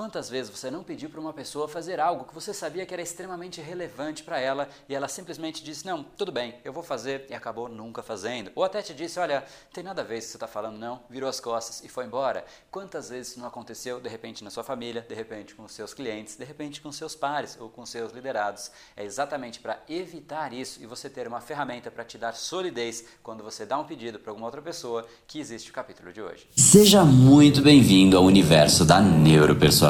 Quantas vezes você não pediu para uma pessoa fazer algo que você sabia que era extremamente relevante para ela e ela simplesmente disse: Não, tudo bem, eu vou fazer e acabou nunca fazendo? Ou até te disse: Olha, tem nada a ver isso que você está falando, não, virou as costas e foi embora. Quantas vezes isso não aconteceu de repente na sua família, de repente com seus clientes, de repente com seus pares ou com seus liderados? É exatamente para evitar isso e você ter uma ferramenta para te dar solidez quando você dá um pedido para alguma outra pessoa que existe o capítulo de hoje. Seja muito bem-vindo ao universo da neuropersuasão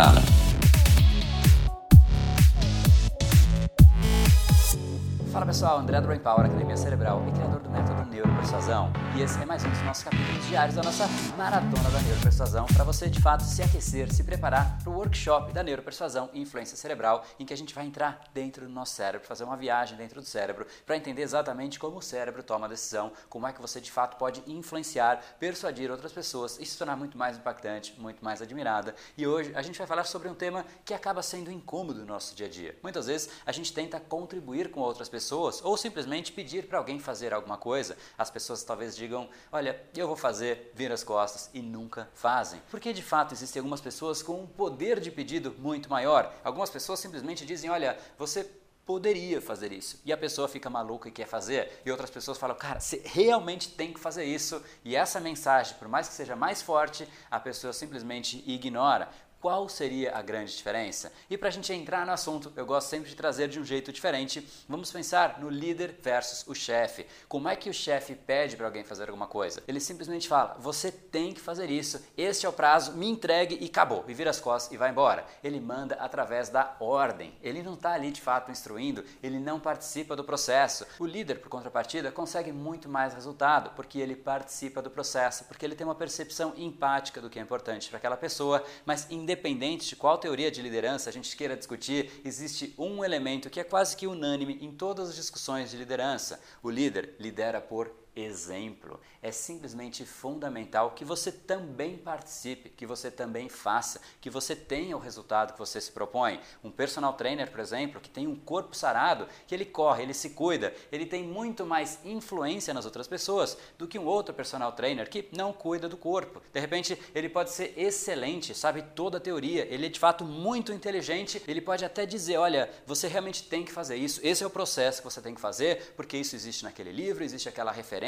Fala. Fala pessoal, André do Brain Power, Academia Cerebral e criador do método Neuropersuasão. E esse é mais um dos nossos capítulos diários da nossa maratona da Neuropersuasão para você de fato se aquecer, se preparar para o workshop da Neuropersuasão e Influência Cerebral, em que a gente vai entrar dentro do nosso cérebro, fazer uma viagem dentro do cérebro para entender exatamente como o cérebro toma a decisão, como é que você de fato pode influenciar, persuadir outras pessoas e se tornar muito mais impactante, muito mais admirada. E hoje a gente vai falar sobre um tema que acaba sendo incômodo no nosso dia a dia. Muitas vezes a gente tenta contribuir com outras pessoas pessoas ou simplesmente pedir para alguém fazer alguma coisa, as pessoas talvez digam: Olha, eu vou fazer, vir as costas e nunca fazem. Porque de fato existem algumas pessoas com um poder de pedido muito maior. Algumas pessoas simplesmente dizem: Olha, você poderia fazer isso. E a pessoa fica maluca e quer fazer, e outras pessoas falam, cara, você realmente tem que fazer isso. E essa mensagem, por mais que seja mais forte, a pessoa simplesmente ignora. Qual seria a grande diferença? E para a gente entrar no assunto, eu gosto sempre de trazer de um jeito diferente. Vamos pensar no líder versus o chefe. Como é que o chefe pede para alguém fazer alguma coisa? Ele simplesmente fala: você tem que fazer isso, este é o prazo, me entregue e acabou. E vira as costas e vai embora. Ele manda através da ordem. Ele não está ali de fato instruindo, ele não participa do processo. O líder, por contrapartida, consegue muito mais resultado porque ele participa do processo, porque ele tem uma percepção empática do que é importante para aquela pessoa, mas independente de qual teoria de liderança a gente queira discutir, existe um elemento que é quase que unânime em todas as discussões de liderança. O líder lidera por exemplo. É simplesmente fundamental que você também participe, que você também faça, que você tenha o resultado que você se propõe. Um personal trainer, por exemplo, que tem um corpo sarado, que ele corre, ele se cuida, ele tem muito mais influência nas outras pessoas do que um outro personal trainer que não cuida do corpo. De repente, ele pode ser excelente, sabe toda a teoria, ele é de fato muito inteligente, ele pode até dizer, olha, você realmente tem que fazer isso, esse é o processo que você tem que fazer, porque isso existe naquele livro, existe aquela referência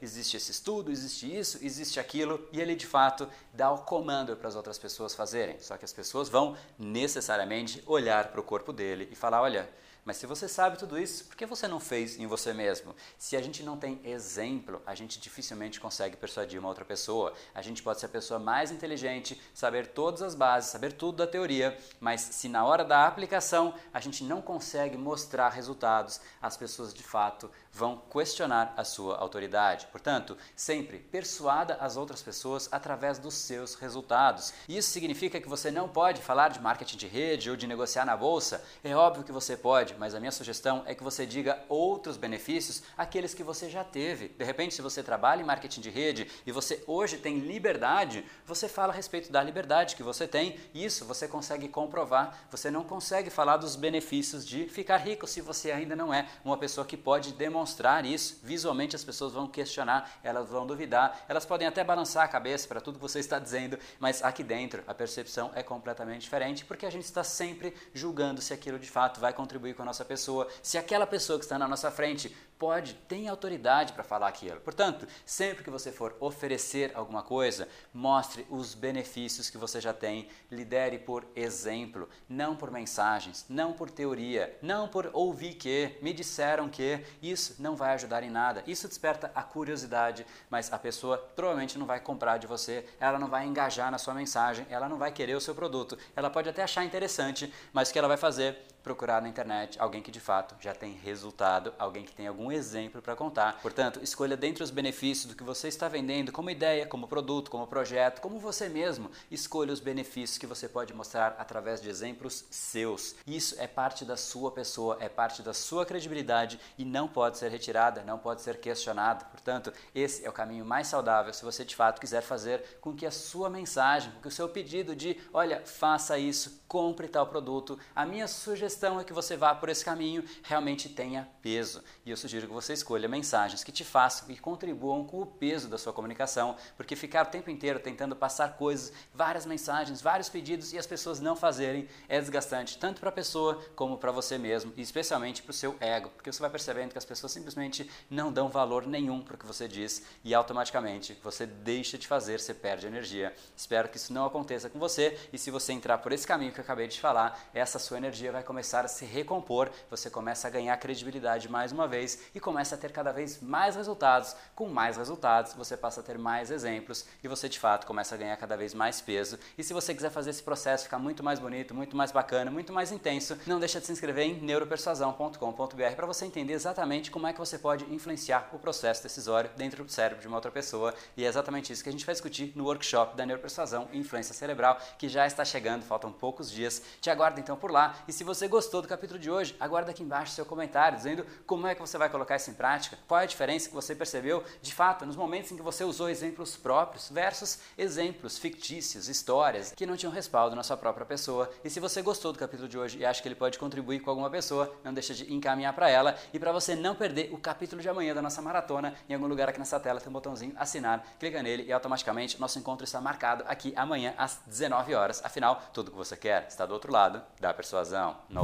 existe esse estudo, existe isso, existe aquilo, e ele de fato dá o comando para as outras pessoas fazerem. Só que as pessoas vão necessariamente olhar para o corpo dele e falar: olha, mas se você sabe tudo isso, por que você não fez em você mesmo? Se a gente não tem exemplo, a gente dificilmente consegue persuadir uma outra pessoa. A gente pode ser a pessoa mais inteligente, saber todas as bases, saber tudo da teoria, mas se na hora da aplicação a gente não consegue mostrar resultados, as pessoas de fato vão questionar a sua autoridade. Portanto, sempre persuada as outras pessoas através dos seus resultados. Isso significa que você não pode falar de marketing de rede ou de negociar na bolsa? É óbvio que você pode mas a minha sugestão é que você diga outros benefícios, aqueles que você já teve. De repente, se você trabalha em marketing de rede e você hoje tem liberdade, você fala a respeito da liberdade que você tem. Isso você consegue comprovar. Você não consegue falar dos benefícios de ficar rico se você ainda não é uma pessoa que pode demonstrar isso. Visualmente as pessoas vão questionar, elas vão duvidar, elas podem até balançar a cabeça para tudo que você está dizendo, mas aqui dentro a percepção é completamente diferente porque a gente está sempre julgando se aquilo de fato vai contribuir com a nossa pessoa, se aquela pessoa que está na nossa frente pode, tem autoridade para falar aquilo. Portanto, sempre que você for oferecer alguma coisa, mostre os benefícios que você já tem, lidere por exemplo, não por mensagens, não por teoria, não por ouvir que, me disseram que, isso não vai ajudar em nada. Isso desperta a curiosidade, mas a pessoa provavelmente não vai comprar de você, ela não vai engajar na sua mensagem, ela não vai querer o seu produto. Ela pode até achar interessante, mas o que ela vai fazer? Procurar na internet alguém que de fato já tem resultado, alguém que tem algum exemplo para contar. Portanto, escolha dentre os benefícios do que você está vendendo como ideia, como produto, como projeto, como você mesmo. Escolha os benefícios que você pode mostrar através de exemplos seus. Isso é parte da sua pessoa, é parte da sua credibilidade e não pode ser retirada, não pode ser questionada. Portanto, esse é o caminho mais saudável se você de fato quiser fazer com que a sua mensagem, com que o seu pedido de, olha, faça isso, compre tal produto, a minha sugestão é que você vá por esse caminho, realmente tenha peso. E eu sugiro que você escolha mensagens que te façam e contribuam com o peso da sua comunicação, porque ficar o tempo inteiro tentando passar coisas, várias mensagens, vários pedidos e as pessoas não fazerem é desgastante, tanto para a pessoa como para você mesmo, e especialmente para o seu ego, porque você vai percebendo que as pessoas simplesmente não dão valor nenhum para o que você diz e automaticamente você deixa de fazer, você perde energia. Espero que isso não aconteça com você e se você entrar por esse caminho que eu acabei de falar, essa sua energia vai começar a se recompor, você começa a ganhar credibilidade mais uma vez e começa a ter cada vez mais resultados. Com mais resultados, você passa a ter mais exemplos e você de fato começa a ganhar cada vez mais peso. E se você quiser fazer esse processo ficar muito mais bonito, muito mais bacana, muito mais intenso, não deixa de se inscrever em neuropersuasão.com.br para você entender exatamente como é que você pode influenciar o processo decisório dentro do cérebro de uma outra pessoa. E é exatamente isso que a gente vai discutir no workshop da neuropersuasão influência cerebral, que já está chegando, faltam poucos dias. Te aguardo então por lá. E se você gostou do capítulo de hoje, aguarda aqui embaixo seu comentário dizendo como é que você vai colocar isso em prática, qual é a diferença que você percebeu de fato nos momentos em que você usou exemplos próprios versus exemplos fictícios, histórias que não tinham respaldo na sua própria pessoa. E se você gostou do capítulo de hoje e acha que ele pode contribuir com alguma pessoa, não deixa de encaminhar para ela. E para você não perder o capítulo de amanhã da nossa maratona, em algum lugar aqui nessa tela tem um botãozinho assinar, clica nele e automaticamente nosso encontro está marcado aqui amanhã às 19 horas. Afinal, tudo que você quer está do outro lado da persuasão. No